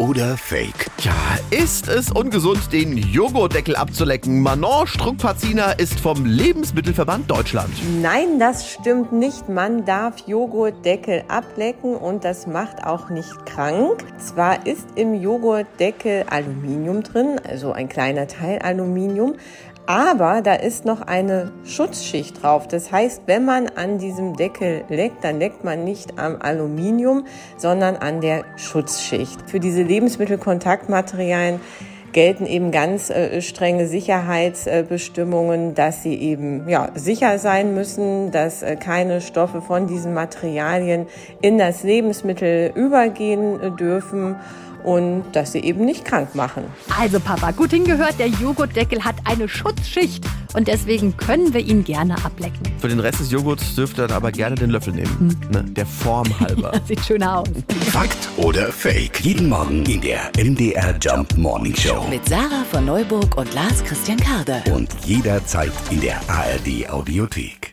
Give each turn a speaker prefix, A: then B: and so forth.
A: oder Fake?
B: Ja, ist es ungesund, den Joghurtdeckel abzulecken? Manon Struckpaziner ist vom Lebensmittelverband Deutschland.
C: Nein, das stimmt nicht. Man darf Joghurtdeckel ablecken und das macht auch nicht krank. Zwar ist im Joghurtdeckel Aluminium drin, also ein kleiner Teil Aluminium, aber da ist noch eine Schutzschicht drauf. Das heißt, wenn man an diesem Deckel leckt, dann leckt man nicht am Aluminium, sondern an der Schutzschicht. Für diese Lebensmittelkontaktmaterialien gelten eben ganz äh, strenge Sicherheitsbestimmungen, dass sie eben ja, sicher sein müssen, dass äh, keine Stoffe von diesen Materialien in das Lebensmittel übergehen äh, dürfen und dass sie eben nicht krank machen.
D: Also Papa, gut hingehört, der Joghurtdeckel hat eine Schutzschicht und deswegen können wir ihn gerne ablecken.
B: Für den Rest des Joghurts dürft ihr dann aber gerne den Löffel nehmen. Ne, der Form halber.
D: Sieht schöner aus.
A: Fakt oder Fake? Jeden Morgen in der MDR Jump Morning Show.
E: Mit Sarah von Neuburg und Lars Christian Karde.
A: Und jederzeit in der ARD Audiothek.